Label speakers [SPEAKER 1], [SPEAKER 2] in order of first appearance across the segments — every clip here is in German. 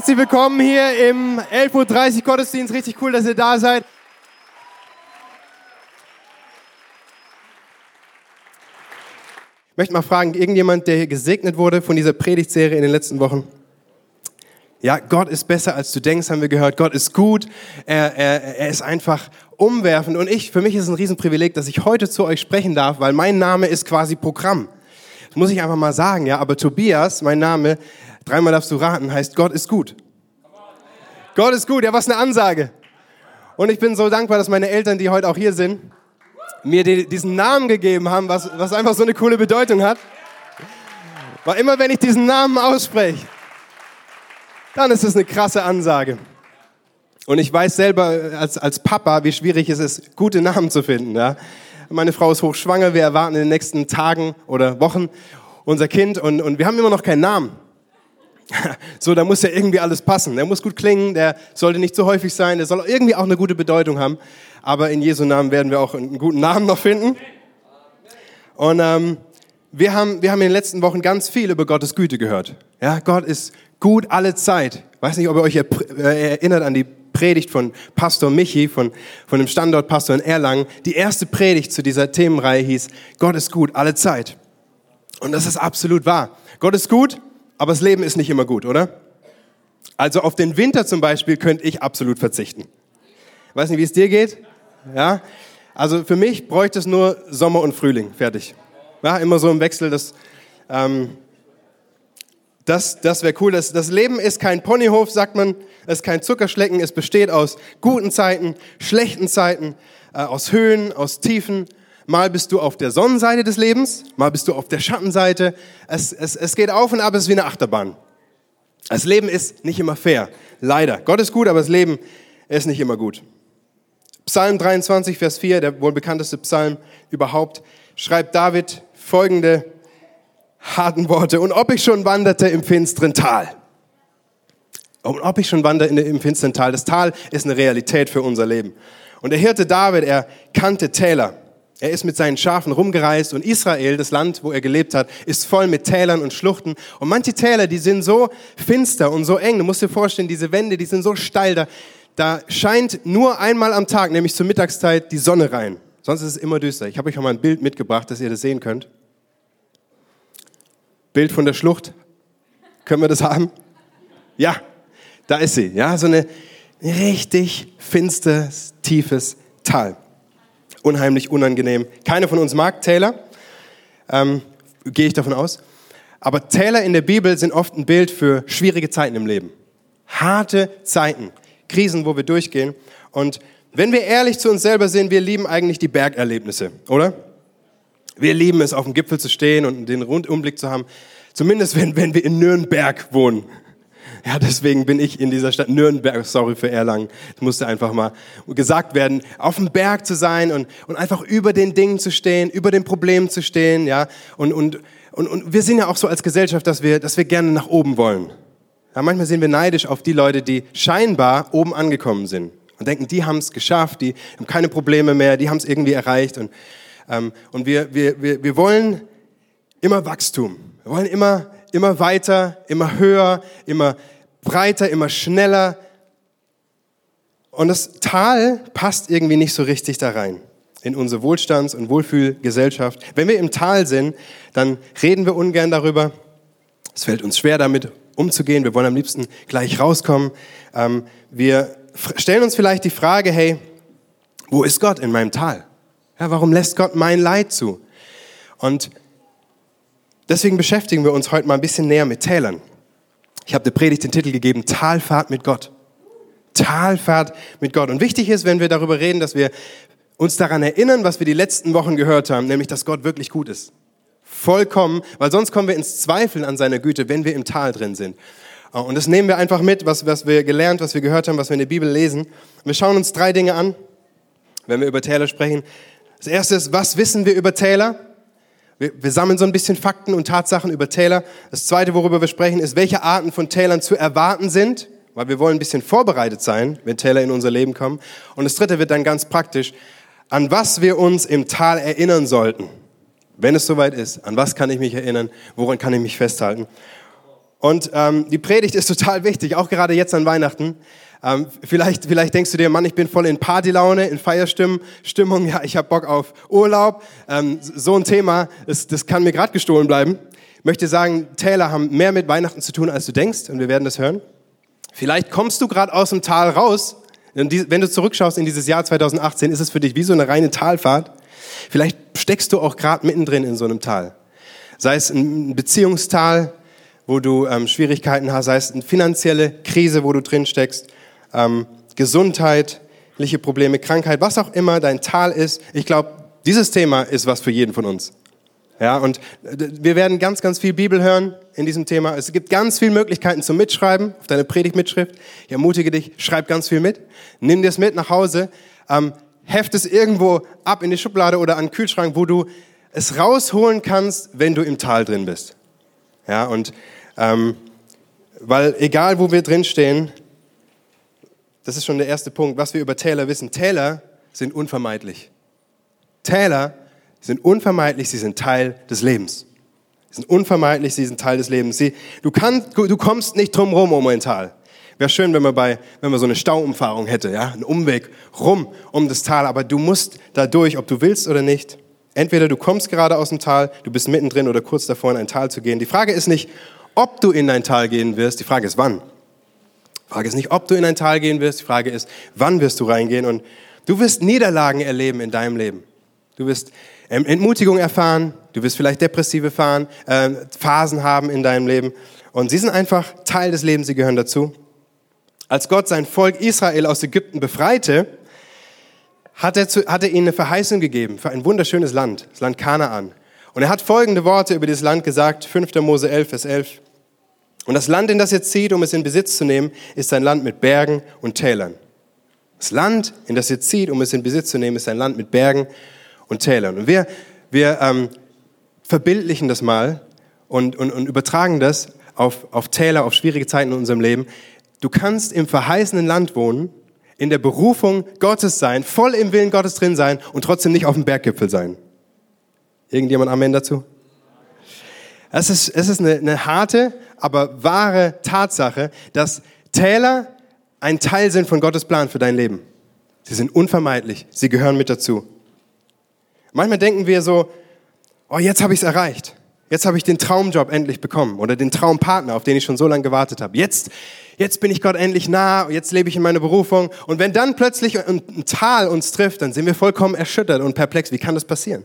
[SPEAKER 1] Herzlich willkommen hier im 11.30 Uhr Gottesdienst. Richtig cool, dass ihr da seid. Ich möchte mal fragen, irgendjemand, der hier gesegnet wurde von dieser Predigtserie in den letzten Wochen? Ja, Gott ist besser als du denkst, haben wir gehört. Gott ist gut. Er, er, er ist einfach umwerfend. Und ich, für mich ist es ein Riesenprivileg, dass ich heute zu euch sprechen darf, weil mein Name ist quasi Programm. Das muss ich einfach mal sagen, ja. Aber Tobias, mein Name, dreimal darfst du raten, heißt Gott ist gut. Gott ist gut. Ja, was eine Ansage. Und ich bin so dankbar, dass meine Eltern, die heute auch hier sind, mir die, diesen Namen gegeben haben, was, was einfach so eine coole Bedeutung hat. Weil immer wenn ich diesen Namen ausspreche, dann ist es eine krasse Ansage. Und ich weiß selber als, als Papa, wie schwierig es ist, gute Namen zu finden. Ja? Meine Frau ist hochschwanger, wir erwarten in den nächsten Tagen oder Wochen unser Kind und, und wir haben immer noch keinen Namen. So, da muss ja irgendwie alles passen. Der muss gut klingen, der sollte nicht zu häufig sein, der soll irgendwie auch eine gute Bedeutung haben. Aber in Jesu Namen werden wir auch einen guten Namen noch finden. Und ähm, wir, haben, wir haben in den letzten Wochen ganz viel über Gottes Güte gehört. Ja, Gott ist gut alle Zeit. Weiß nicht, ob ihr euch äh, erinnert an die Predigt von Pastor Michi, von, von dem Standortpastor in Erlangen. Die erste Predigt zu dieser Themenreihe hieß, Gott ist gut alle Zeit. Und das ist absolut wahr. Gott ist gut, aber das Leben ist nicht immer gut, oder? Also auf den Winter zum Beispiel könnte ich absolut verzichten. Ich weiß nicht, wie es dir geht. Ja? Also für mich bräuchte es nur Sommer und Frühling. Fertig. Ja, immer so im Wechsel. Das, ähm, das, das wäre cool. Das, das Leben ist kein Ponyhof, sagt man. Es ist kein Zuckerschlecken. Es besteht aus guten Zeiten, schlechten Zeiten, äh, aus Höhen, aus Tiefen. Mal bist du auf der Sonnenseite des Lebens, mal bist du auf der Schattenseite. Es, es, es geht auf und ab, es ist wie eine Achterbahn. Das Leben ist nicht immer fair. Leider. Gott ist gut, aber das Leben ist nicht immer gut. Psalm 23, Vers 4, der wohl bekannteste Psalm überhaupt, schreibt David folgende harten Worte. Und ob ich schon wanderte im finsteren Tal. Und ob ich schon wandere im finsteren Tal. Das Tal ist eine Realität für unser Leben. Und der Hirte David, er kannte Täler. Er ist mit seinen Schafen rumgereist und Israel, das Land, wo er gelebt hat, ist voll mit Tälern und Schluchten. Und manche Täler, die sind so finster und so eng. Du musst dir vorstellen, diese Wände, die sind so steil, da, da scheint nur einmal am Tag, nämlich zur Mittagszeit, die Sonne rein. Sonst ist es immer düster. Ich habe euch auch mal ein Bild mitgebracht, dass ihr das sehen könnt. Bild von der Schlucht. Können wir das haben? Ja, da ist sie. Ja, so eine richtig finstes, tiefes Tal. Unheimlich unangenehm. Keiner von uns mag Täler, ähm, gehe ich davon aus. Aber Täler in der Bibel sind oft ein Bild für schwierige Zeiten im Leben. Harte Zeiten, Krisen, wo wir durchgehen. Und wenn wir ehrlich zu uns selber sind, wir lieben eigentlich die Bergerlebnisse, oder? Wir lieben es, auf dem Gipfel zu stehen und den Rundumblick zu haben. Zumindest wenn, wenn wir in Nürnberg wohnen. Ja, deswegen bin ich in dieser Stadt Nürnberg, sorry für Erlangen, das musste einfach mal gesagt werden, auf dem Berg zu sein und, und einfach über den Dingen zu stehen, über den Problemen zu stehen, ja. Und, und, und, und wir sind ja auch so als Gesellschaft, dass wir, dass wir gerne nach oben wollen. Ja, manchmal sind wir neidisch auf die Leute, die scheinbar oben angekommen sind und denken, die haben es geschafft, die haben keine Probleme mehr, die haben es irgendwie erreicht. Und ähm, und wir, wir, wir, wir wollen immer Wachstum. Wir wollen immer, immer weiter, immer höher, immer breiter, immer schneller. Und das Tal passt irgendwie nicht so richtig da rein in unsere Wohlstands- und Wohlfühlgesellschaft. Wenn wir im Tal sind, dann reden wir ungern darüber. Es fällt uns schwer, damit umzugehen. Wir wollen am liebsten gleich rauskommen. Ähm, wir stellen uns vielleicht die Frage, hey, wo ist Gott in meinem Tal? Ja, warum lässt Gott mein Leid zu? Und deswegen beschäftigen wir uns heute mal ein bisschen näher mit Tälern. Ich habe der Predigt den Titel gegeben, Talfahrt mit Gott. Talfahrt mit Gott. Und wichtig ist, wenn wir darüber reden, dass wir uns daran erinnern, was wir die letzten Wochen gehört haben, nämlich, dass Gott wirklich gut ist. Vollkommen, weil sonst kommen wir ins Zweifeln an seiner Güte, wenn wir im Tal drin sind. Und das nehmen wir einfach mit, was, was wir gelernt, was wir gehört haben, was wir in der Bibel lesen. Wir schauen uns drei Dinge an, wenn wir über Täler sprechen. Das erste ist, was wissen wir über Taylor? Wir, wir, sammeln so ein bisschen Fakten und Tatsachen über Taylor. Das zweite, worüber wir sprechen, ist, welche Arten von Taylern zu erwarten sind, weil wir wollen ein bisschen vorbereitet sein, wenn Taylor in unser Leben kommen. Und das dritte wird dann ganz praktisch, an was wir uns im Tal erinnern sollten. Wenn es soweit ist, an was kann ich mich erinnern, woran kann ich mich festhalten? Und ähm, die Predigt ist total wichtig, auch gerade jetzt an Weihnachten. Ähm, vielleicht, vielleicht denkst du dir, Mann, ich bin voll in Partylaune, in Feierstimmung, ja, ich habe Bock auf Urlaub. Ähm, so ein Thema, das, das kann mir gerade gestohlen bleiben. Ich möchte sagen, Täler haben mehr mit Weihnachten zu tun, als du denkst, und wir werden das hören. Vielleicht kommst du gerade aus dem Tal raus. Wenn du zurückschaust in dieses Jahr 2018, ist es für dich wie so eine reine Talfahrt. Vielleicht steckst du auch gerade mittendrin in so einem Tal. Sei es ein Beziehungstal, wo du ähm, Schwierigkeiten hast, sei es eine finanzielle Krise, wo du drin steckst, ähm, gesundheitliche Probleme, Krankheit, was auch immer dein Tal ist. Ich glaube, dieses Thema ist was für jeden von uns. Ja, und äh, wir werden ganz, ganz viel Bibel hören in diesem Thema. Es gibt ganz viele Möglichkeiten zum Mitschreiben auf deine Predigtmitschrift. Ich ermutige dich, schreib ganz viel mit. Nimm dir es mit nach Hause. Ähm, heft es irgendwo ab in die Schublade oder an den Kühlschrank, wo du es rausholen kannst, wenn du im Tal drin bist. Ja, und ähm, weil egal wo wir drin stehen, das ist schon der erste Punkt, was wir über Täler wissen. Täler sind unvermeidlich. Täler sind unvermeidlich, sie sind Teil des Lebens. Sie sind unvermeidlich, sie sind Teil des Lebens. Sie, du, kannst, du kommst nicht drum rum um ein Tal. Wäre schön, wenn man, bei, wenn man so eine Stauumfahrung hätte, ja, einen Umweg rum um das Tal, aber du musst da durch, ob du willst oder nicht. Entweder du kommst gerade aus dem Tal, du bist mittendrin oder kurz davor, in ein Tal zu gehen. Die Frage ist nicht, ob du in ein Tal gehen wirst, die Frage ist wann. Frage ist nicht, ob du in ein Tal gehen wirst, die Frage ist, wann wirst du reingehen und du wirst Niederlagen erleben in deinem Leben. Du wirst ähm, Entmutigung erfahren, du wirst vielleicht depressive Fahren, äh, Phasen haben in deinem Leben und sie sind einfach Teil des Lebens, sie gehören dazu. Als Gott sein Volk Israel aus Ägypten befreite, hat er, zu, hat er ihnen eine Verheißung gegeben für ein wunderschönes Land, das Land Kanaan. Und er hat folgende Worte über dieses Land gesagt, 5. Mose 11, Vers 11. Und das Land, in das ihr zieht, um es in Besitz zu nehmen, ist ein Land mit Bergen und Tälern. Das Land, in das ihr zieht, um es in Besitz zu nehmen, ist ein Land mit Bergen und Tälern. Und wir, wir ähm, verbildlichen das mal und, und, und übertragen das auf, auf Täler, auf schwierige Zeiten in unserem Leben. Du kannst im verheißenen Land wohnen, in der Berufung Gottes sein, voll im Willen Gottes drin sein und trotzdem nicht auf dem Berggipfel sein. Irgendjemand Amen dazu? Es ist, es ist eine, eine harte, aber wahre Tatsache, dass Täler ein Teil sind von Gottes Plan für dein Leben. Sie sind unvermeidlich. Sie gehören mit dazu. Manchmal denken wir so, oh, jetzt habe ich es erreicht. Jetzt habe ich den Traumjob endlich bekommen oder den Traumpartner, auf den ich schon so lange gewartet habe. Jetzt, jetzt bin ich Gott endlich nah, jetzt lebe ich in meiner Berufung. Und wenn dann plötzlich ein, Tal uns trifft, dann sind wir vollkommen erschüttert und perplex. Wie kann das passieren?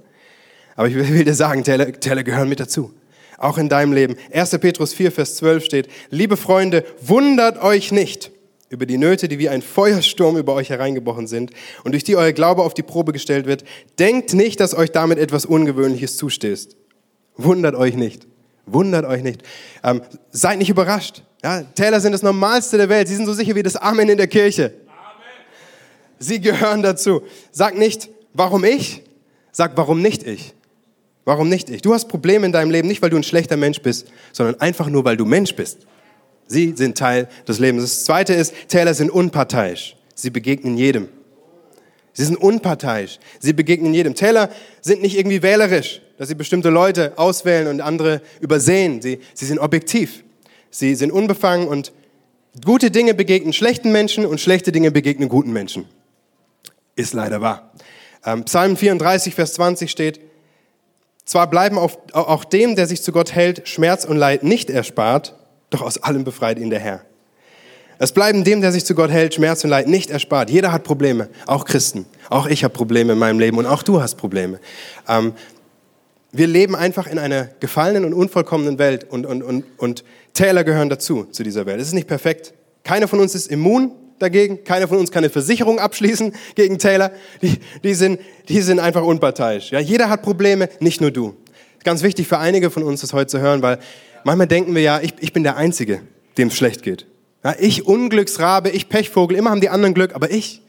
[SPEAKER 1] Aber ich will dir sagen, Täler, Täler gehören mit dazu. Auch in deinem Leben. 1. Petrus 4, Vers 12 steht, liebe Freunde, wundert euch nicht über die Nöte, die wie ein Feuersturm über euch hereingebrochen sind und durch die euer Glaube auf die Probe gestellt wird. Denkt nicht, dass euch damit etwas Ungewöhnliches zustößt. Wundert euch nicht. Wundert euch nicht. Ähm, seid nicht überrascht. Ja, Täler sind das Normalste der Welt. Sie sind so sicher wie das Amen in der Kirche. Amen. Sie gehören dazu. Sag nicht, warum ich? Sag, warum nicht ich? Warum nicht ich? Du hast Probleme in deinem Leben nicht, weil du ein schlechter Mensch bist, sondern einfach nur, weil du Mensch bist. Sie sind Teil des Lebens. Das Zweite ist, Täler sind unparteiisch. Sie begegnen jedem. Sie sind unparteiisch. Sie begegnen jedem. Täler sind nicht irgendwie wählerisch, dass sie bestimmte Leute auswählen und andere übersehen. Sie, sie sind objektiv. Sie sind unbefangen und gute Dinge begegnen schlechten Menschen und schlechte Dinge begegnen guten Menschen. Ist leider wahr. Ähm, Psalm 34, Vers 20 steht, zwar bleiben auf, auch dem, der sich zu Gott hält, Schmerz und Leid nicht erspart, doch aus allem befreit ihn der Herr. Es bleiben dem, der sich zu Gott hält, Schmerz und Leid nicht erspart. Jeder hat Probleme, auch Christen. Auch ich habe Probleme in meinem Leben und auch du hast Probleme. Ähm, wir leben einfach in einer gefallenen und unvollkommenen Welt und, und, und, und Täler gehören dazu, zu dieser Welt. Es ist nicht perfekt. Keiner von uns ist immun dagegen. Keiner von uns kann eine Versicherung abschließen gegen Täler. Die, die, sind, die sind einfach unparteiisch. Ja, jeder hat Probleme, nicht nur du. Ganz wichtig für einige von uns, das heute zu hören, weil manchmal denken wir ja, ich, ich bin der Einzige, dem es schlecht geht. Ja, ich Unglücksrabe, ich Pechvogel, immer haben die anderen Glück, aber ich.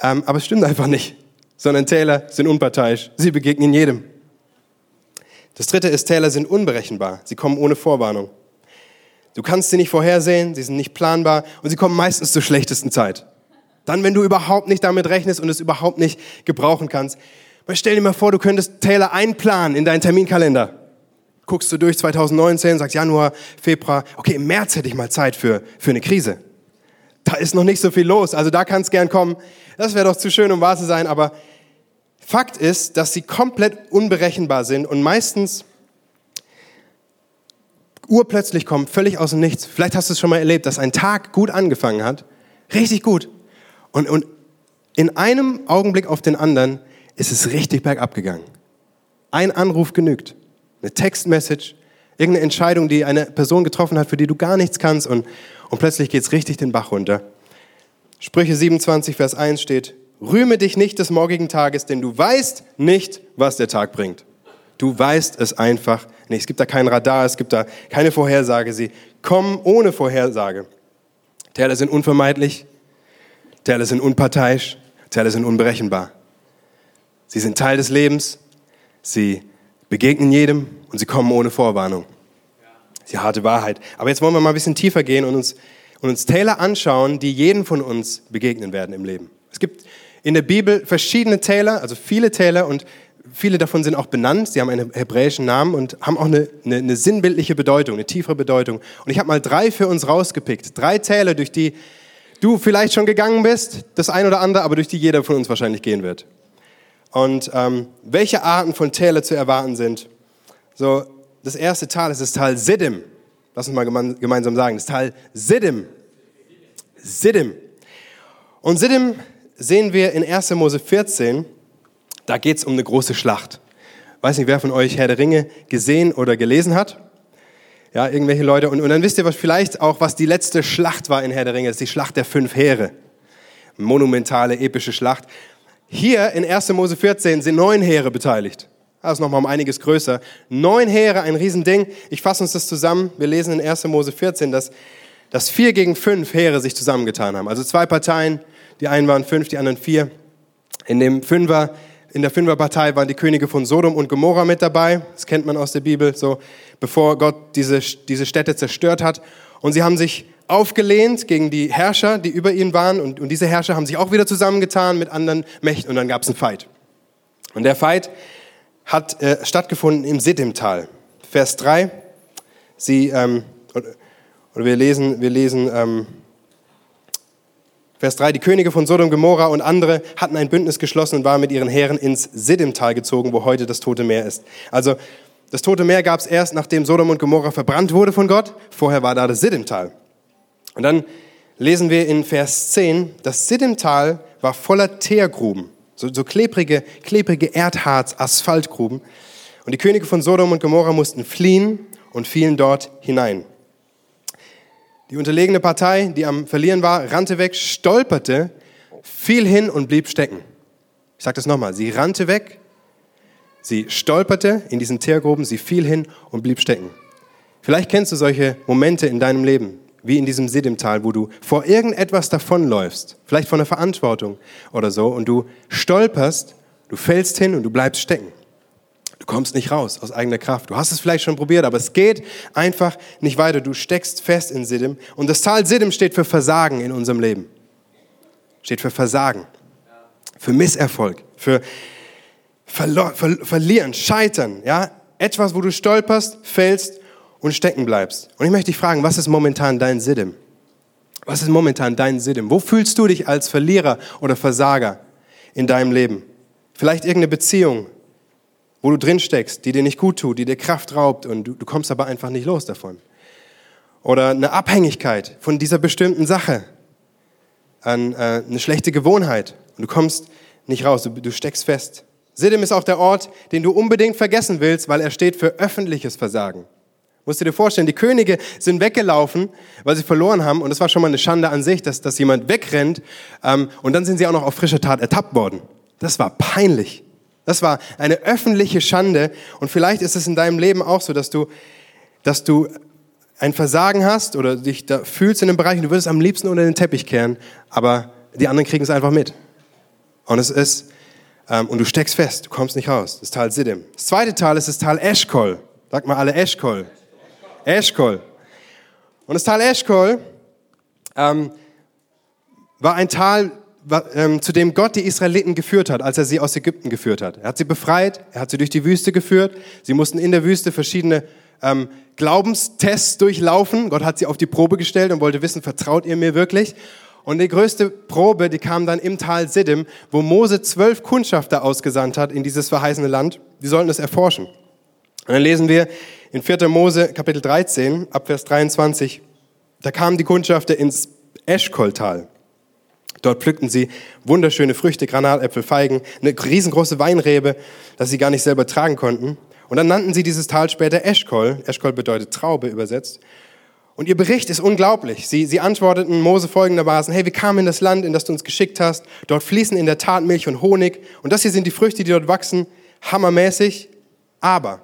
[SPEAKER 1] Ähm, aber es stimmt einfach nicht, sondern Täler sind unparteiisch. Sie begegnen jedem. Das dritte ist, Täler sind unberechenbar. Sie kommen ohne Vorwarnung. Du kannst sie nicht vorhersehen, sie sind nicht planbar und sie kommen meistens zur schlechtesten Zeit. Dann, wenn du überhaupt nicht damit rechnest und es überhaupt nicht gebrauchen kannst. Aber stell dir mal vor, du könntest Täler einplanen in deinen Terminkalender. guckst du durch 2019, sagst Januar, Februar, okay, im März hätte ich mal Zeit für, für eine Krise. Da ist noch nicht so viel los, also da kann es gern kommen. Das wäre doch zu schön, um wahr zu sein, aber Fakt ist, dass sie komplett unberechenbar sind und meistens urplötzlich kommen, völlig aus dem Nichts. Vielleicht hast du es schon mal erlebt, dass ein Tag gut angefangen hat, richtig gut. Und, und in einem Augenblick auf den anderen ist es richtig bergab gegangen. Ein Anruf genügt, eine Textmessage, irgendeine Entscheidung, die eine Person getroffen hat, für die du gar nichts kannst und, und plötzlich geht es richtig den Bach runter. Sprüche 27, Vers 1 steht, Rühme dich nicht des morgigen Tages, denn du weißt nicht, was der Tag bringt. Du weißt es einfach nicht. Es gibt da kein Radar, es gibt da keine Vorhersage. Sie kommen ohne Vorhersage. Teile sind unvermeidlich, Teile sind unparteiisch, Teile sind unberechenbar. Sie sind Teil des Lebens, sie begegnen jedem und sie kommen ohne Vorwarnung. Das ist die harte Wahrheit. Aber jetzt wollen wir mal ein bisschen tiefer gehen und uns, und uns Täler anschauen, die jeden von uns begegnen werden im Leben. Es gibt in der Bibel verschiedene Täler, also viele Täler und viele davon sind auch benannt. Sie haben einen hebräischen Namen und haben auch eine, eine, eine sinnbildliche Bedeutung, eine tiefere Bedeutung. Und ich habe mal drei für uns rausgepickt. Drei Täler, durch die du vielleicht schon gegangen bist, das ein oder andere, aber durch die jeder von uns wahrscheinlich gehen wird. Und ähm, welche Arten von Täler zu erwarten sind. So, das erste Tal ist das Tal Siddim. Lass uns mal gemeinsam sagen. Das Tal Siddim. Siddim. Und Siddim sehen wir in 1. Mose 14, da geht es um eine große Schlacht. Weiß nicht, wer von euch Herr der Ringe gesehen oder gelesen hat. Ja, irgendwelche Leute. Und, und dann wisst ihr was, vielleicht auch, was die letzte Schlacht war in Herr der Ringe. Das ist die Schlacht der fünf Heere. Monumentale, epische Schlacht. Hier in 1. Mose 14 sind neun Heere beteiligt. Das ist nochmal um einiges größer. Neun Heere, ein Riesending. Ich fasse uns das zusammen. Wir lesen in 1. Mose 14, dass, dass vier gegen fünf Heere sich zusammengetan haben. Also zwei Parteien, die einen waren fünf, die anderen vier. In dem Fünfer, in der Fünferpartei waren die Könige von Sodom und Gomorra mit dabei. Das kennt man aus der Bibel, so bevor Gott diese, diese Städte zerstört hat. Und sie haben sich aufgelehnt gegen die Herrscher, die über ihnen waren. Und, und diese Herrscher haben sich auch wieder zusammengetan mit anderen Mächten. Und dann gab es einen Fight. Und der Fight hat äh, stattgefunden im Siddim-Tal. Vers 3. Sie, ähm, oder wir lesen, wir lesen ähm, Vers 3, die Könige von Sodom, Gomorra und andere hatten ein Bündnis geschlossen und waren mit ihren Heeren ins Siddim-Tal gezogen, wo heute das Tote Meer ist. Also das Tote Meer gab es erst, nachdem Sodom und Gomorra verbrannt wurde von Gott. Vorher war da das Siddim-Tal. Und dann lesen wir in Vers 10, das Siddim-Tal war voller Teergruben, so, so klebrige, klebrige Erdharz, Asphaltgruben. Und die Könige von Sodom und Gomorra mussten fliehen und fielen dort hinein. Die unterlegene Partei, die am Verlieren war, rannte weg, stolperte, fiel hin und blieb stecken. Ich sage das nochmal. Sie rannte weg, sie stolperte in diesen Teergruben, sie fiel hin und blieb stecken. Vielleicht kennst du solche Momente in deinem Leben, wie in diesem Sidimtal, wo du vor irgendetwas davonläufst, vielleicht von einer Verantwortung oder so, und du stolperst, du fällst hin und du bleibst stecken. Du kommst nicht raus aus eigener Kraft. Du hast es vielleicht schon probiert, aber es geht einfach nicht weiter. Du steckst fest in Siddim. Und das Tal Siddim steht für Versagen in unserem Leben. Steht für Versagen, für Misserfolg, für Verlo Ver Verlieren, Scheitern. Ja? Etwas, wo du stolperst, fällst und stecken bleibst. Und ich möchte dich fragen, was ist momentan dein Siddim? Was ist momentan dein Siddim? Wo fühlst du dich als Verlierer oder Versager in deinem Leben? Vielleicht irgendeine Beziehung, wo du drin steckst, die dir nicht gut tut, die dir Kraft raubt und du, du kommst aber einfach nicht los davon. Oder eine Abhängigkeit von dieser bestimmten Sache, an äh, eine schlechte Gewohnheit und du kommst nicht raus, du, du steckst fest. Siddim ist auch der Ort, den du unbedingt vergessen willst, weil er steht für öffentliches Versagen. Musst du dir vorstellen, die Könige sind weggelaufen, weil sie verloren haben und es war schon mal eine Schande an sich, dass, dass jemand wegrennt ähm, und dann sind sie auch noch auf frischer Tat ertappt worden. Das war peinlich. Das war eine öffentliche Schande. Und vielleicht ist es in deinem Leben auch so, dass du, dass du ein Versagen hast oder dich da fühlst in einem Bereich und du würdest am liebsten unter den Teppich kehren, aber die anderen kriegen es einfach mit. Und es ist, ähm, und du steckst fest, du kommst nicht raus. Das Tal Siddim. Das zweite Tal ist das Tal Eschkol. Sag mal alle Eschkol. Eschkol. Und das Tal Eschkol ähm, war ein Tal, zu dem Gott die Israeliten geführt hat, als er sie aus Ägypten geführt hat. Er hat sie befreit, er hat sie durch die Wüste geführt. Sie mussten in der Wüste verschiedene ähm, Glaubenstests durchlaufen. Gott hat sie auf die Probe gestellt und wollte wissen, vertraut ihr mir wirklich? Und die größte Probe, die kam dann im Tal Siddim, wo Mose zwölf Kundschafter ausgesandt hat in dieses verheißene Land. Die sollten es erforschen. Und dann lesen wir in 4. Mose Kapitel 13, Abvers 23, da kamen die Kundschafter ins Eschkoltal. Dort pflückten sie wunderschöne Früchte, Granatäpfel, Feigen, eine riesengroße Weinrebe, dass sie gar nicht selber tragen konnten. Und dann nannten sie dieses Tal später Eschkol. Eschkol bedeutet Traube übersetzt. Und ihr Bericht ist unglaublich. Sie, sie antworteten Mose folgendermaßen, hey, wir kamen in das Land, in das du uns geschickt hast. Dort fließen in der Tat Milch und Honig. Und das hier sind die Früchte, die dort wachsen. Hammermäßig. Aber,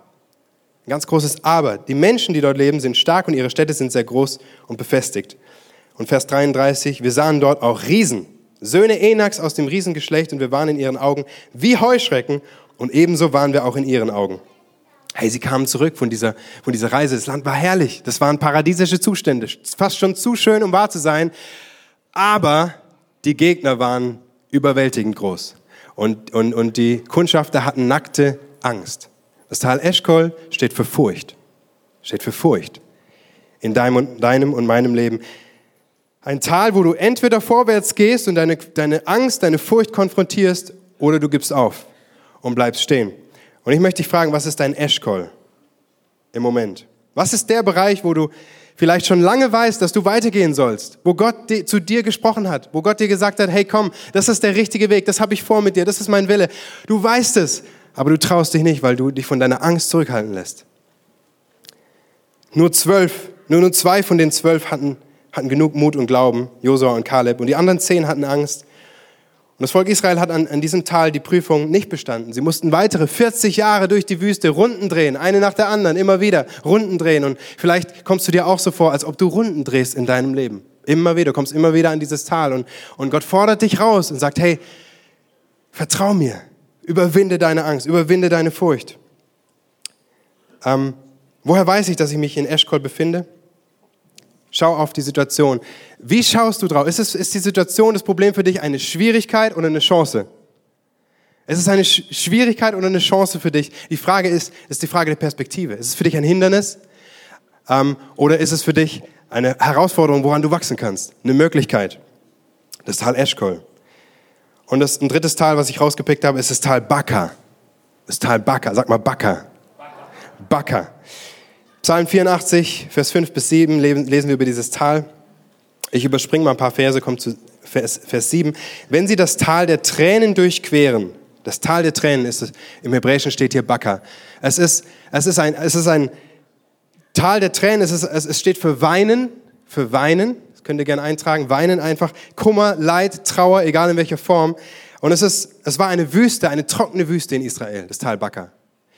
[SPEAKER 1] ein ganz großes Aber, die Menschen, die dort leben, sind stark und ihre Städte sind sehr groß und befestigt. Und Vers 33, wir sahen dort auch Riesen, Söhne Enaks aus dem Riesengeschlecht und wir waren in ihren Augen wie Heuschrecken und ebenso waren wir auch in ihren Augen. Hey, sie kamen zurück von dieser, von dieser Reise. Das Land war herrlich. Das waren paradiesische Zustände. Fast schon zu schön, um wahr zu sein. Aber die Gegner waren überwältigend groß. Und, und, und die Kundschafter hatten nackte Angst. Das Tal Eschkol steht für Furcht. Steht für Furcht. In deinem und, deinem und meinem Leben. Ein Tal, wo du entweder vorwärts gehst und deine, deine Angst, deine Furcht konfrontierst, oder du gibst auf und bleibst stehen. Und ich möchte dich fragen, was ist dein Eschkol im Moment? Was ist der Bereich, wo du vielleicht schon lange weißt, dass du weitergehen sollst, wo Gott zu dir gesprochen hat, wo Gott dir gesagt hat, hey komm, das ist der richtige Weg, das habe ich vor mit dir, das ist mein Wille. Du weißt es, aber du traust dich nicht, weil du dich von deiner Angst zurückhalten lässt. Nur zwölf, nur, nur zwei von den zwölf hatten hatten genug Mut und Glauben, Josua und Kaleb, und die anderen zehn hatten Angst. Und das Volk Israel hat an, an diesem Tal die Prüfung nicht bestanden. Sie mussten weitere 40 Jahre durch die Wüste Runden drehen, eine nach der anderen, immer wieder Runden drehen. Und vielleicht kommst du dir auch so vor, als ob du Runden drehst in deinem Leben. Immer wieder, kommst immer wieder an dieses Tal. Und, und Gott fordert dich raus und sagt, hey, vertrau mir, überwinde deine Angst, überwinde deine Furcht. Ähm, woher weiß ich, dass ich mich in Eschkol befinde? Schau auf die Situation. Wie schaust du drauf? Ist, es, ist die Situation, das Problem für dich eine Schwierigkeit oder eine Chance? Ist es eine Sch Schwierigkeit oder eine Chance für dich? Die Frage ist, ist die Frage der Perspektive. Ist es für dich ein Hindernis? Ähm, oder ist es für dich eine Herausforderung, woran du wachsen kannst? Eine Möglichkeit. Das Tal Eschkol. Und das, ein drittes Tal, was ich rausgepickt habe, ist das Tal Baka. Das Tal Baka. Sag mal Baka. Baka. Psalm 84, Vers 5 bis 7 lesen wir über dieses Tal. Ich überspringe mal ein paar Verse, kommt zu Vers, Vers 7. Wenn sie das Tal der Tränen durchqueren, das Tal der Tränen ist es, im Hebräischen steht hier Baka. Es ist, es ist, ein, es ist ein Tal der Tränen, es, ist, es steht für Weinen, für Weinen, das könnt ihr gerne eintragen, Weinen einfach, Kummer, Leid, Trauer, egal in welcher Form. Und es, ist, es war eine Wüste, eine trockene Wüste in Israel, das Tal Baka.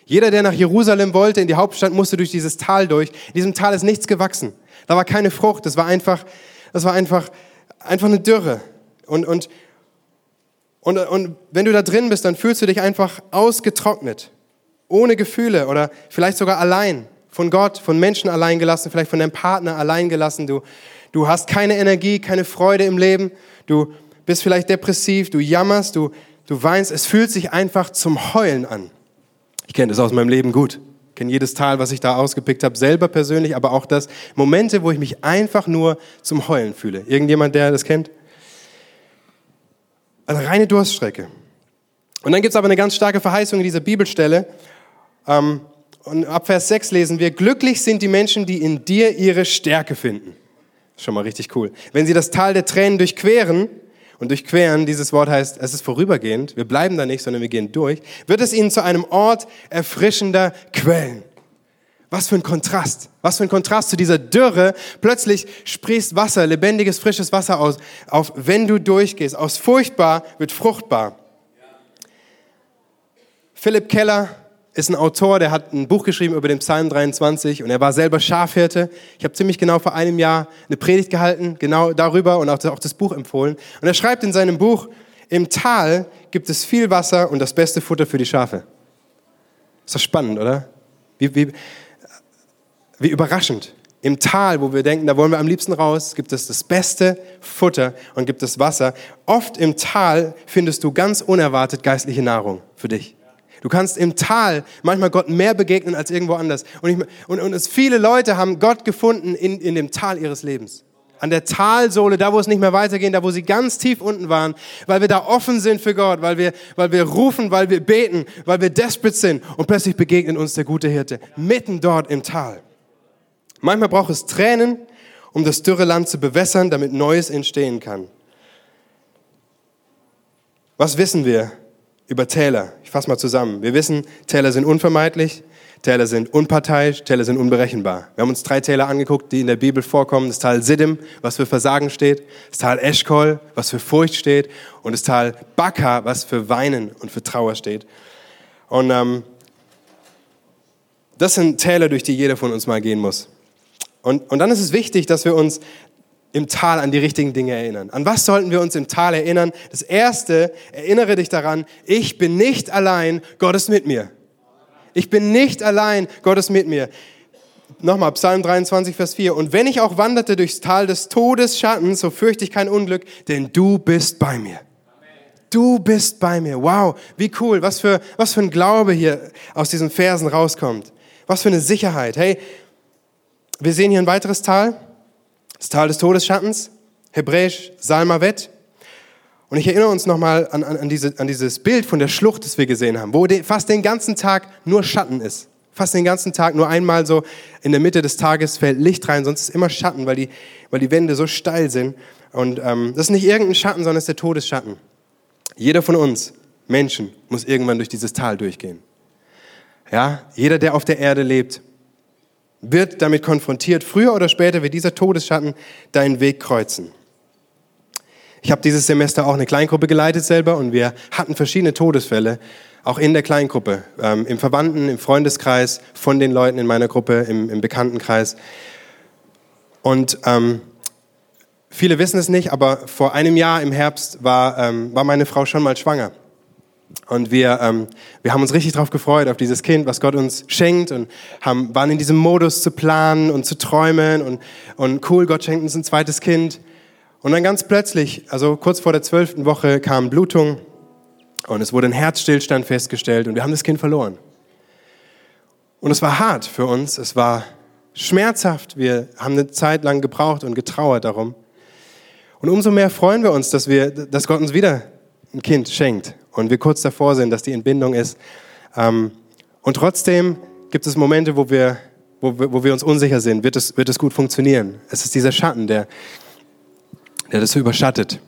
[SPEAKER 1] Jeder, der nach Jerusalem wollte, in die Hauptstadt, musste durch dieses Tal durch. In diesem Tal ist nichts gewachsen. Da war keine Frucht. Das war einfach, das war einfach, einfach eine Dürre. Und, und, und, und wenn du da drin bist, dann fühlst du dich einfach ausgetrocknet. Ohne Gefühle oder vielleicht sogar allein. Von Gott, von Menschen allein gelassen, vielleicht von deinem Partner allein gelassen. Du, du hast keine Energie, keine Freude im Leben. Du bist vielleicht depressiv, du jammerst, du, du weinst. Es fühlt sich einfach zum Heulen an. Ich kenne das aus meinem Leben gut. Ich kenne jedes Tal, was ich da ausgepickt habe, selber persönlich, aber auch das Momente, wo ich mich einfach nur zum Heulen fühle. Irgendjemand, der das kennt? Eine reine Durststrecke. Und dann gibt es aber eine ganz starke Verheißung in dieser Bibelstelle. Ähm, und ab Vers 6 lesen wir, glücklich sind die Menschen, die in dir ihre Stärke finden. Schon mal richtig cool. Wenn sie das Tal der Tränen durchqueren, und durchqueren, dieses Wort heißt, es ist vorübergehend, wir bleiben da nicht, sondern wir gehen durch, wird es ihnen zu einem Ort erfrischender Quellen. Was für ein Kontrast. Was für ein Kontrast zu dieser Dürre. Plötzlich sprießt Wasser, lebendiges, frisches Wasser aus, auf, wenn du durchgehst. Aus furchtbar wird fruchtbar. Philipp Keller ist ein Autor, der hat ein Buch geschrieben über den Psalm 23 und er war selber Schafhirte. Ich habe ziemlich genau vor einem Jahr eine Predigt gehalten, genau darüber und auch das, Buch empfohlen. Und er schreibt in seinem Buch, im Tal gibt es viel Wasser und das beste Futter für die Schafe. Ist doch spannend, oder? Wie, wie, wie überraschend. Im Tal, wo wir denken, da wollen wir am liebsten raus, gibt es das beste Futter und gibt es Wasser. Oft im Tal findest du ganz unerwartet geistliche Nahrung für dich. Du kannst im Tal manchmal Gott mehr begegnen als irgendwo anders. Und, ich, und, und es, viele Leute haben Gott gefunden in, in dem Tal ihres Lebens. An der Talsohle, da wo es nicht mehr weitergeht, da wo sie ganz tief unten waren, weil wir da offen sind für Gott, weil wir, weil wir rufen, weil wir beten, weil wir desperate sind und plötzlich begegnet uns der gute Hirte mitten dort im Tal. Manchmal braucht es Tränen, um das dürre Land zu bewässern, damit Neues entstehen kann. Was wissen wir über Täler? Ich fasse mal zusammen. Wir wissen, Täler sind unvermeidlich, Täler sind unparteiisch, Täler sind unberechenbar. Wir haben uns drei Täler angeguckt, die in der Bibel vorkommen. Das Tal Siddim, was für Versagen steht. Das Tal Eschkol, was für Furcht steht. Und das Tal Baka, was für Weinen und für Trauer steht. Und ähm, das sind Täler, durch die jeder von uns mal gehen muss. Und, und dann ist es wichtig, dass wir uns im Tal an die richtigen Dinge erinnern. An was sollten wir uns im Tal erinnern? Das erste, erinnere dich daran, ich bin nicht allein, Gott ist mit mir. Ich bin nicht allein, Gott ist mit mir. Nochmal, Psalm 23, Vers 4. Und wenn ich auch wanderte durchs Tal des Todesschattens, so fürchte ich kein Unglück, denn du bist bei mir. Du bist bei mir. Wow, wie cool. Was für, was für ein Glaube hier aus diesen Versen rauskommt. Was für eine Sicherheit. Hey, wir sehen hier ein weiteres Tal, das Tal des Todesschattens, hebräisch Salmavet. Und ich erinnere uns nochmal an, an, an, diese, an dieses Bild von der Schlucht, das wir gesehen haben, wo de, fast den ganzen Tag nur Schatten ist. Fast den ganzen Tag, nur einmal so in der Mitte des Tages fällt Licht rein, sonst ist immer Schatten, weil die, weil die Wände so steil sind. Und ähm, das ist nicht irgendein Schatten, sondern es ist der Todesschatten. Jeder von uns, Menschen, muss irgendwann durch dieses Tal durchgehen. Ja, jeder, der auf der Erde lebt, wird damit konfrontiert. Früher oder später wird dieser Todesschatten deinen Weg kreuzen. Ich habe dieses Semester auch eine Kleingruppe geleitet selber und wir hatten verschiedene Todesfälle, auch in der Kleingruppe, ähm, im Verwandten, im Freundeskreis, von den Leuten in meiner Gruppe, im, im Bekanntenkreis. Und ähm, viele wissen es nicht, aber vor einem Jahr im Herbst war, ähm, war meine Frau schon mal schwanger. Und wir, ähm, wir haben uns richtig darauf gefreut, auf dieses Kind, was Gott uns schenkt und haben, waren in diesem Modus zu planen und zu träumen und, und cool, Gott schenkt uns ein zweites Kind. Und dann ganz plötzlich, also kurz vor der zwölften Woche, kam Blutung und es wurde ein Herzstillstand festgestellt und wir haben das Kind verloren. Und es war hart für uns, es war schmerzhaft, wir haben eine Zeit lang gebraucht und getrauert darum. Und umso mehr freuen wir uns, dass, wir, dass Gott uns wieder ein Kind schenkt und wir kurz davor sind, dass die Entbindung ist. Ähm, und trotzdem gibt es Momente, wo wir, wo, wir, wo wir uns unsicher sind, wird es, wird es gut funktionieren. Es ist dieser Schatten, der, der das überschattet.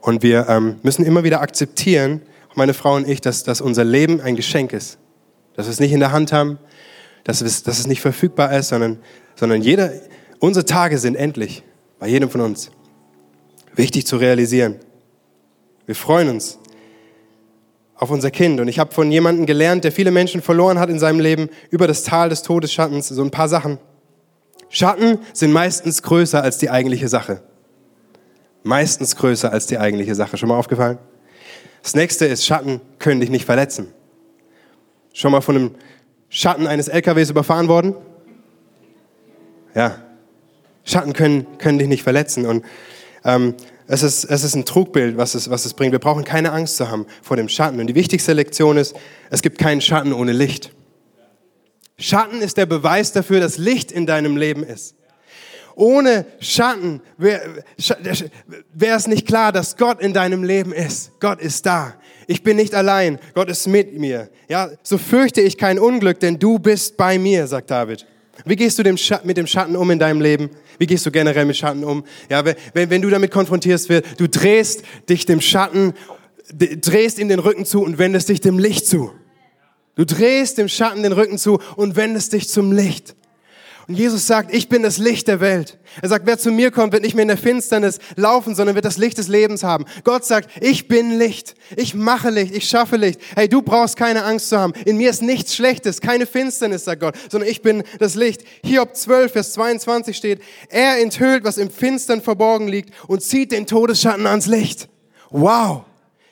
[SPEAKER 1] Und wir ähm, müssen immer wieder akzeptieren, meine Frau und ich, dass, dass unser Leben ein Geschenk ist. Dass wir es nicht in der Hand haben, dass es, dass es nicht verfügbar ist, sondern, sondern jeder, unsere Tage sind endlich, bei jedem von uns. Wichtig zu realisieren. Wir freuen uns auf unser Kind. Und ich habe von jemandem gelernt, der viele Menschen verloren hat in seinem Leben, über das Tal des Todesschattens, so ein paar Sachen. Schatten sind meistens größer als die eigentliche Sache. Meistens größer als die eigentliche Sache. Schon mal aufgefallen? Das nächste ist, Schatten können dich nicht verletzen. Schon mal von einem Schatten eines LKWs überfahren worden? Ja. Schatten können, können dich nicht verletzen. Und ähm, es ist, es ist ein Trugbild, was es, was es bringt. Wir brauchen keine Angst zu haben vor dem Schatten. Und die wichtigste Lektion ist, es gibt keinen Schatten ohne Licht. Schatten ist der Beweis dafür, dass Licht in deinem Leben ist. Ohne Schatten wäre es nicht klar, dass Gott in deinem Leben ist. Gott ist da. Ich bin nicht allein. Gott ist mit mir. Ja, so fürchte ich kein Unglück, denn du bist bei mir, sagt David. Wie gehst du mit dem Schatten um in deinem Leben? Wie gehst du generell mit Schatten um? Ja, wenn, wenn du damit konfrontierst wirst, du drehst dich dem Schatten, drehst ihm den Rücken zu und wendest dich dem Licht zu. Du drehst dem Schatten den Rücken zu und wendest dich zum Licht. Und Jesus sagt, ich bin das Licht der Welt. Er sagt, wer zu mir kommt, wird nicht mehr in der Finsternis laufen, sondern wird das Licht des Lebens haben. Gott sagt, ich bin Licht. Ich mache Licht. Ich schaffe Licht. Hey, du brauchst keine Angst zu haben. In mir ist nichts Schlechtes, keine Finsternis, sagt Gott, sondern ich bin das Licht. Hiob 12, Vers 22 steht, er enthüllt, was im Finstern verborgen liegt und zieht den Todesschatten ans Licht. Wow.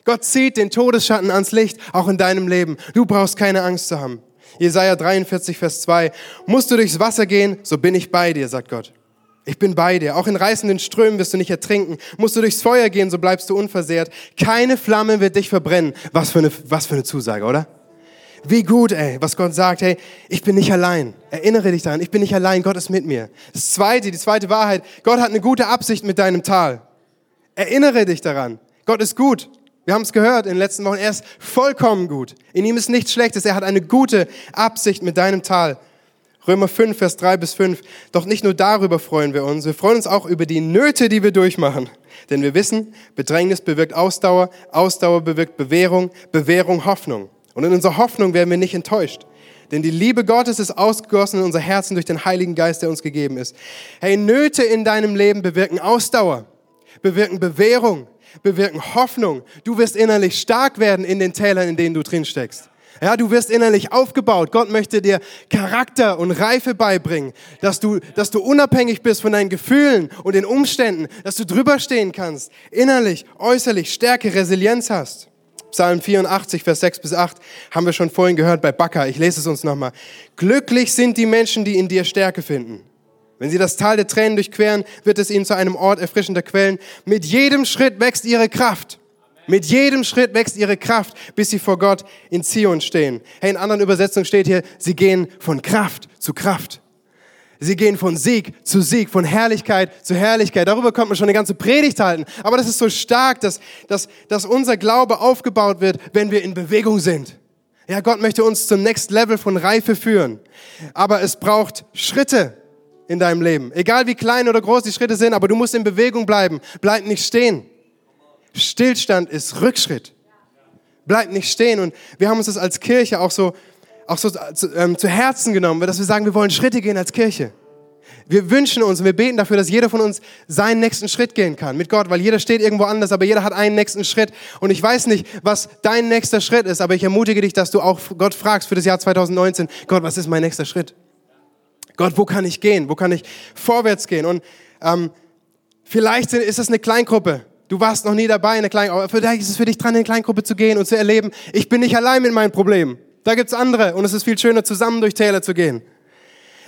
[SPEAKER 1] Gott zieht den Todesschatten ans Licht, auch in deinem Leben. Du brauchst keine Angst zu haben. Jesaja 43, Vers 2. Musst du durchs Wasser gehen, so bin ich bei dir, sagt Gott. Ich bin bei dir. Auch in reißenden Strömen wirst du nicht ertrinken. Musst du durchs Feuer gehen, so bleibst du unversehrt. Keine Flamme wird dich verbrennen. Was für eine, was für eine Zusage, oder? Wie gut, ey, was Gott sagt, hey, ich bin nicht allein. Erinnere dich daran, ich bin nicht allein, Gott ist mit mir. Das zweite, die zweite Wahrheit, Gott hat eine gute Absicht mit deinem Tal. Erinnere dich daran, Gott ist gut. Wir haben es gehört in den letzten Wochen, er ist vollkommen gut. In ihm ist nichts Schlechtes, er hat eine gute Absicht mit deinem Tal. Römer 5, Vers 3 bis 5. Doch nicht nur darüber freuen wir uns, wir freuen uns auch über die Nöte, die wir durchmachen. Denn wir wissen, Bedrängnis bewirkt Ausdauer, Ausdauer bewirkt Bewährung, Bewährung Hoffnung. Und in unserer Hoffnung werden wir nicht enttäuscht. Denn die Liebe Gottes ist ausgegossen in unser Herzen durch den Heiligen Geist, der uns gegeben ist. Hey, Nöte in deinem Leben bewirken Ausdauer, bewirken Bewährung, bewirken Hoffnung. Du wirst innerlich stark werden in den Tälern, in denen du drin steckst. Ja, du wirst innerlich aufgebaut. Gott möchte dir Charakter und Reife beibringen, dass du, dass du unabhängig bist von deinen Gefühlen und den Umständen, dass du drüber stehen kannst, innerlich, äußerlich Stärke, Resilienz hast. Psalm 84, Vers 6 bis 8 haben wir schon vorhin gehört bei Bakker. Ich lese es uns nochmal. Glücklich sind die Menschen, die in dir Stärke finden. Wenn sie das Tal der Tränen durchqueren, wird es ihnen zu einem Ort erfrischender Quellen. Mit jedem Schritt wächst ihre Kraft. Mit jedem Schritt wächst ihre Kraft, bis sie vor Gott in Zion stehen. Hey, in anderen Übersetzungen steht hier, sie gehen von Kraft zu Kraft. Sie gehen von Sieg zu Sieg, von Herrlichkeit zu Herrlichkeit. Darüber kommt man schon eine ganze Predigt halten. Aber das ist so stark, dass, dass, dass unser Glaube aufgebaut wird, wenn wir in Bewegung sind. Ja, Gott möchte uns zum Next Level von Reife führen. Aber es braucht Schritte in deinem Leben. Egal wie klein oder groß die Schritte sind, aber du musst in Bewegung bleiben. Bleib nicht stehen. Stillstand ist Rückschritt. Bleib nicht stehen. Und wir haben uns das als Kirche auch so auch so zu, ähm, zu Herzen genommen, dass wir sagen, wir wollen Schritte gehen als Kirche. Wir wünschen uns und wir beten dafür, dass jeder von uns seinen nächsten Schritt gehen kann mit Gott, weil jeder steht irgendwo anders, aber jeder hat einen nächsten Schritt. Und ich weiß nicht, was dein nächster Schritt ist, aber ich ermutige dich, dass du auch Gott fragst für das Jahr 2019, Gott, was ist mein nächster Schritt? Gott, wo kann ich gehen? Wo kann ich vorwärts gehen? Und ähm, vielleicht ist es eine Kleingruppe. Du warst noch nie dabei in einer Kleingruppe. Vielleicht ist es für dich dran, in eine Kleingruppe zu gehen und zu erleben, ich bin nicht allein mit meinen Problemen. Da gibt's andere und es ist viel schöner, zusammen durch Täler zu gehen.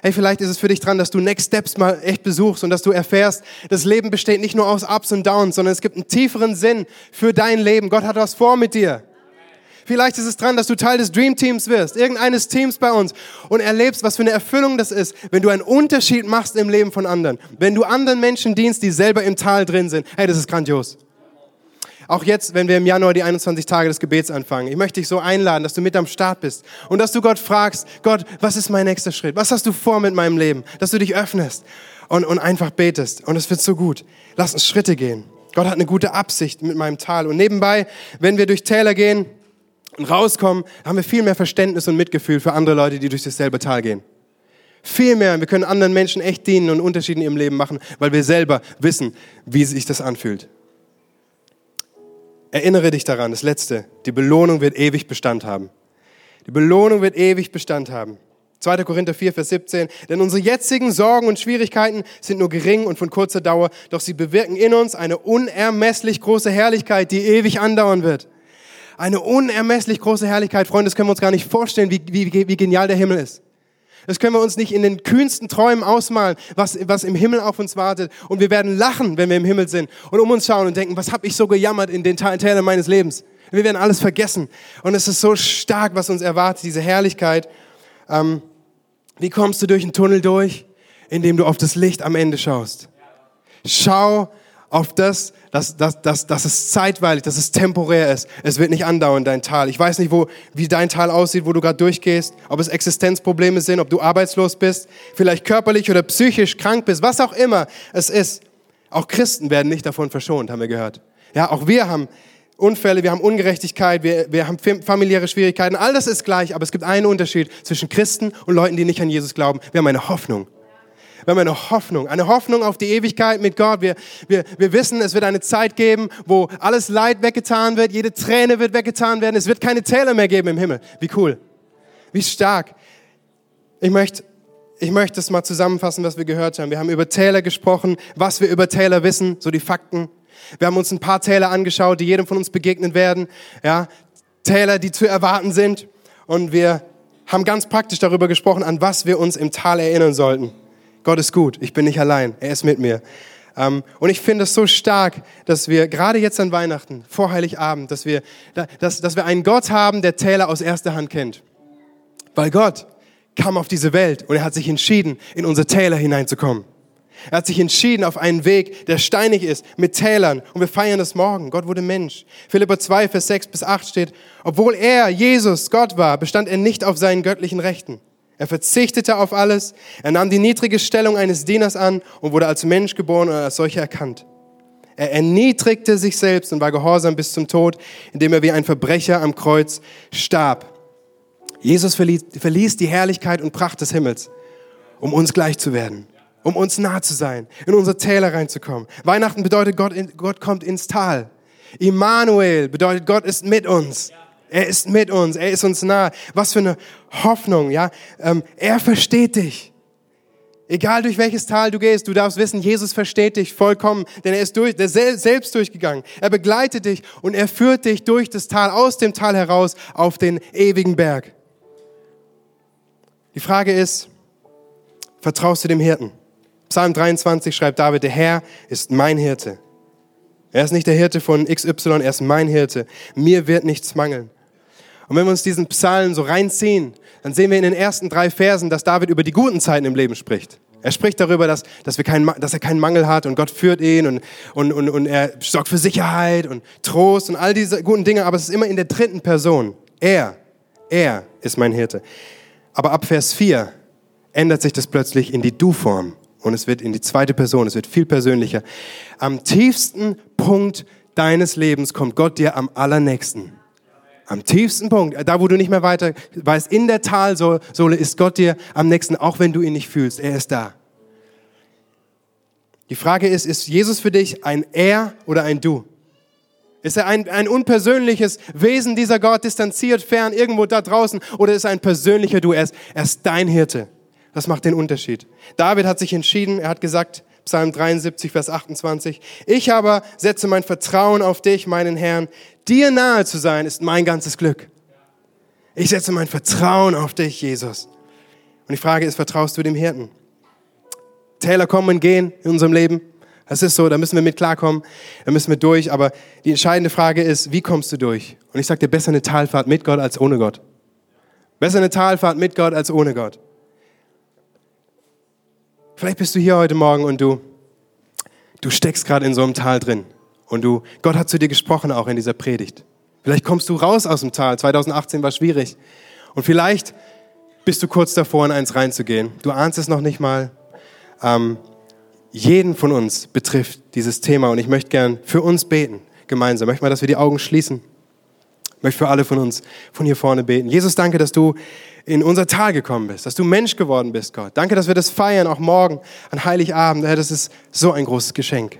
[SPEAKER 1] Hey, vielleicht ist es für dich dran, dass du Next Steps mal echt besuchst und dass du erfährst, das Leben besteht nicht nur aus Ups und Downs, sondern es gibt einen tieferen Sinn für dein Leben. Gott hat was vor mit dir. Vielleicht ist es dran, dass du Teil des Dream Teams wirst, irgendeines Teams bei uns und erlebst, was für eine Erfüllung das ist, wenn du einen Unterschied machst im Leben von anderen. Wenn du anderen Menschen dienst, die selber im Tal drin sind. Hey, das ist grandios. Auch jetzt, wenn wir im Januar die 21 Tage des Gebets anfangen. Ich möchte dich so einladen, dass du mit am Start bist und dass du Gott fragst, Gott, was ist mein nächster Schritt? Was hast du vor mit meinem Leben? Dass du dich öffnest und, und einfach betest. Und es wird so gut. Lass uns Schritte gehen. Gott hat eine gute Absicht mit meinem Tal. Und nebenbei, wenn wir durch Täler gehen und rauskommen, haben wir viel mehr Verständnis und Mitgefühl für andere Leute, die durch dasselbe Tal gehen. Viel mehr. Wir können anderen Menschen echt dienen und Unterschiede in ihrem Leben machen, weil wir selber wissen, wie sich das anfühlt. Erinnere dich daran, das Letzte, die Belohnung wird ewig Bestand haben. Die Belohnung wird ewig Bestand haben. 2. Korinther 4, Vers 17. Denn unsere jetzigen Sorgen und Schwierigkeiten sind nur gering und von kurzer Dauer, doch sie bewirken in uns eine unermesslich große Herrlichkeit, die ewig andauern wird. Eine unermesslich große Herrlichkeit, Freunde, das können wir uns gar nicht vorstellen, wie, wie, wie genial der Himmel ist. Das können wir uns nicht in den kühnsten Träumen ausmalen, was, was im Himmel auf uns wartet. Und wir werden lachen, wenn wir im Himmel sind und um uns schauen und denken, was habe ich so gejammert in den Teilen meines Lebens. Wir werden alles vergessen. Und es ist so stark, was uns erwartet, diese Herrlichkeit. Ähm, wie kommst du durch den Tunnel durch? Indem du auf das Licht am Ende schaust. Schau auf das, dass, dass, dass, dass es zeitweilig, dass es temporär ist. Es wird nicht andauern, dein Tal. Ich weiß nicht, wo, wie dein Tal aussieht, wo du gerade durchgehst, ob es Existenzprobleme sind, ob du arbeitslos bist, vielleicht körperlich oder psychisch krank bist, was auch immer es ist. Auch Christen werden nicht davon verschont, haben wir gehört. Ja, auch wir haben Unfälle, wir haben Ungerechtigkeit, wir, wir haben familiäre Schwierigkeiten. All das ist gleich, aber es gibt einen Unterschied zwischen Christen und Leuten, die nicht an Jesus glauben. Wir haben eine Hoffnung. Wir haben eine Hoffnung, eine Hoffnung auf die Ewigkeit mit Gott. Wir, wir, wir wissen, es wird eine Zeit geben, wo alles Leid weggetan wird, jede Träne wird weggetan werden. Es wird keine Täler mehr geben im Himmel. Wie cool. Wie stark. Ich möchte ich möchte es mal zusammenfassen, was wir gehört haben. Wir haben über Täler gesprochen, was wir über Täler wissen, so die Fakten. Wir haben uns ein paar Täler angeschaut, die jedem von uns begegnen werden. Ja, Täler, die zu erwarten sind. Und wir haben ganz praktisch darüber gesprochen, an was wir uns im Tal erinnern sollten. Gott ist gut, ich bin nicht allein, er ist mit mir. Ähm, und ich finde es so stark, dass wir gerade jetzt an Weihnachten, vor Heiligabend, dass wir, dass, dass wir einen Gott haben, der Täler aus erster Hand kennt. Weil Gott kam auf diese Welt und er hat sich entschieden, in unsere Täler hineinzukommen. Er hat sich entschieden auf einen Weg, der steinig ist, mit Tälern. Und wir feiern das morgen. Gott wurde Mensch. Philippa 2, Vers 6 bis 8 steht, obwohl er, Jesus, Gott war, bestand er nicht auf seinen göttlichen Rechten. Er verzichtete auf alles. Er nahm die niedrige Stellung eines Dieners an und wurde als Mensch geboren und als solcher erkannt. Er erniedrigte sich selbst und war gehorsam bis zum Tod, indem er wie ein Verbrecher am Kreuz starb. Jesus verließ, die Herrlichkeit und Pracht des Himmels, um uns gleich zu werden um uns nah zu sein, in unsere Täler reinzukommen. Weihnachten bedeutet, Gott, Gott kommt ins Tal. Immanuel bedeutet, Gott ist mit uns. Er ist mit uns, er ist uns nah. Was für eine Hoffnung, ja. Ähm, er versteht dich. Egal durch welches Tal du gehst, du darfst wissen, Jesus versteht dich vollkommen, denn er ist durch, der selbst durchgegangen. Er begleitet dich und er führt dich durch das Tal, aus dem Tal heraus auf den ewigen Berg. Die Frage ist, vertraust du dem Hirten? Psalm 23 schreibt David, der Herr ist mein Hirte. Er ist nicht der Hirte von XY, er ist mein Hirte. Mir wird nichts mangeln. Und wenn wir uns diesen Psalm so reinziehen, dann sehen wir in den ersten drei Versen, dass David über die guten Zeiten im Leben spricht. Er spricht darüber, dass, dass, wir kein, dass er keinen Mangel hat und Gott führt ihn und, und, und, und er sorgt für Sicherheit und Trost und all diese guten Dinge, aber es ist immer in der dritten Person. Er, er ist mein Hirte. Aber ab Vers 4 ändert sich das plötzlich in die Du-Form und es wird in die zweite Person, es wird viel persönlicher. Am tiefsten Punkt deines Lebens kommt Gott dir am allernächsten. Am tiefsten Punkt, da wo du nicht mehr weiter weißt, in der Talsohle ist Gott dir am nächsten, auch wenn du ihn nicht fühlst. Er ist da. Die Frage ist, ist Jesus für dich ein Er oder ein Du? Ist er ein, ein unpersönliches Wesen, dieser Gott, distanziert, fern, irgendwo da draußen? Oder ist er ein persönlicher Du? Er ist, er ist dein Hirte. Das macht den Unterschied. David hat sich entschieden, er hat gesagt, Psalm 73, Vers 28, ich aber setze mein Vertrauen auf dich, meinen Herrn. Dir nahe zu sein ist mein ganzes Glück. Ich setze mein Vertrauen auf dich, Jesus. Und die Frage ist, vertraust du dem Hirten? Täler kommen und gehen in unserem Leben. Das ist so, da müssen wir mit klarkommen, da müssen wir durch. Aber die entscheidende Frage ist, wie kommst du durch? Und ich sage dir, besser eine Talfahrt mit Gott als ohne Gott. Besser eine Talfahrt mit Gott als ohne Gott. Vielleicht bist du hier heute Morgen und du, du steckst gerade in so einem Tal drin. Und du, Gott hat zu dir gesprochen auch in dieser Predigt. Vielleicht kommst du raus aus dem Tal. 2018 war schwierig. Und vielleicht bist du kurz davor, in eins reinzugehen. Du ahnst es noch nicht mal. Ähm, jeden von uns betrifft dieses Thema und ich möchte gern für uns beten, gemeinsam. Ich möchte mal, dass wir die Augen schließen. Ich möchte für alle von uns von hier vorne beten. Jesus, danke, dass du in unser Tal gekommen bist, dass du Mensch geworden bist, Gott. Danke, dass wir das feiern, auch morgen an Heiligabend. Das ist so ein großes Geschenk.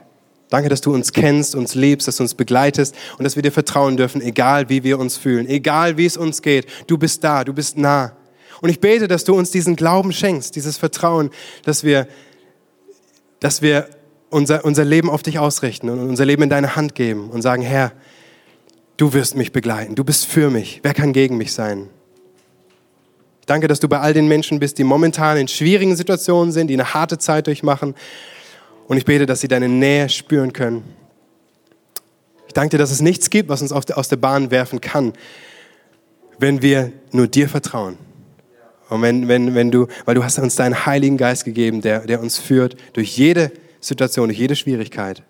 [SPEAKER 1] Danke, dass du uns kennst, uns liebst, dass du uns begleitest und dass wir dir vertrauen dürfen, egal wie wir uns fühlen, egal wie es uns geht. Du bist da, du bist nah. Und ich bete, dass du uns diesen Glauben schenkst, dieses Vertrauen, dass wir, dass wir unser, unser Leben auf dich ausrichten und unser Leben in deine Hand geben und sagen, Herr, du wirst mich begleiten, du bist für mich, wer kann gegen mich sein? Danke, dass du bei all den Menschen bist, die momentan in schwierigen Situationen sind, die eine harte Zeit durchmachen. Und ich bete, dass sie deine Nähe spüren können. Ich danke dir, dass es nichts gibt, was uns aus der Bahn werfen kann, wenn wir nur dir vertrauen. Und wenn, wenn, wenn du, weil du hast uns deinen Heiligen Geist gegeben, der, der uns führt durch jede Situation, durch jede Schwierigkeit.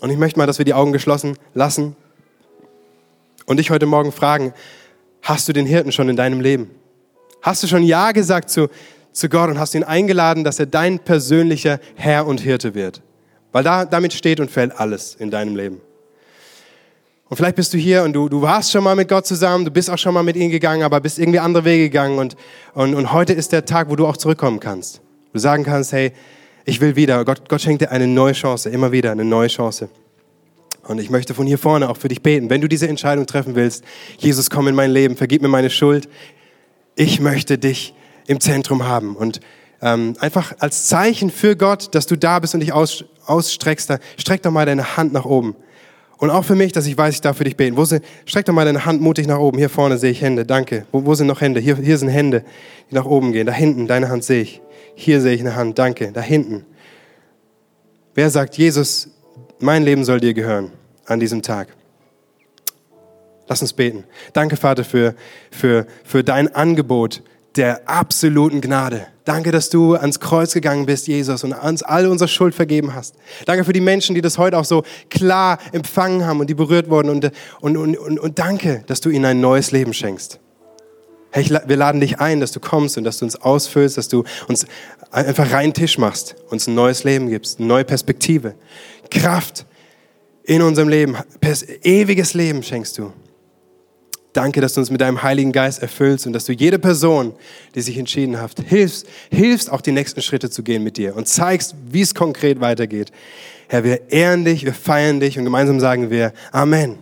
[SPEAKER 1] Und ich möchte mal, dass wir die Augen geschlossen lassen und dich heute Morgen fragen, Hast du den Hirten schon in deinem Leben? Hast du schon Ja gesagt zu, zu Gott und hast ihn eingeladen, dass er dein persönlicher Herr und Hirte wird? Weil da, damit steht und fällt alles in deinem Leben. Und vielleicht bist du hier und du, du warst schon mal mit Gott zusammen, du bist auch schon mal mit ihm gegangen, aber bist irgendwie andere Wege gegangen und, und, und heute ist der Tag, wo du auch zurückkommen kannst. Du sagen kannst, hey, ich will wieder. Gott, Gott schenkt dir eine neue Chance, immer wieder eine neue Chance. Und ich möchte von hier vorne auch für dich beten. Wenn du diese Entscheidung treffen willst, Jesus, komm in mein Leben, vergib mir meine Schuld. Ich möchte dich im Zentrum haben. Und ähm, einfach als Zeichen für Gott, dass du da bist und dich aus, ausstreckst, da streck doch mal deine Hand nach oben. Und auch für mich, dass ich weiß, ich darf für dich beten. Wo sind, streck doch mal deine Hand mutig nach oben. Hier vorne sehe ich Hände. Danke. Wo, wo sind noch Hände? Hier, hier sind Hände, die nach oben gehen. Da hinten, deine Hand sehe ich. Hier sehe ich eine Hand. Danke. Da hinten. Wer sagt, Jesus, mein Leben soll dir gehören an diesem Tag? Lass uns beten. Danke, Vater, für, für, für dein Angebot der absoluten Gnade. Danke, dass du ans Kreuz gegangen bist, Jesus, und uns alle unsere Schuld vergeben hast. Danke für die Menschen, die das heute auch so klar empfangen haben und die berührt wurden. Und, und, und, und, und danke, dass du ihnen ein neues Leben schenkst. Hey, wir laden dich ein, dass du kommst und dass du uns ausfüllst, dass du uns einfach reinen Tisch machst, uns ein neues Leben gibst, eine neue Perspektive, Kraft in unserem Leben, ewiges Leben schenkst du. Danke, dass du uns mit deinem Heiligen Geist erfüllst und dass du jede Person, die sich entschieden hat, hilfst, hilfst auch die nächsten Schritte zu gehen mit dir und zeigst, wie es konkret weitergeht. Herr, wir ehren dich, wir feiern dich und gemeinsam sagen wir Amen.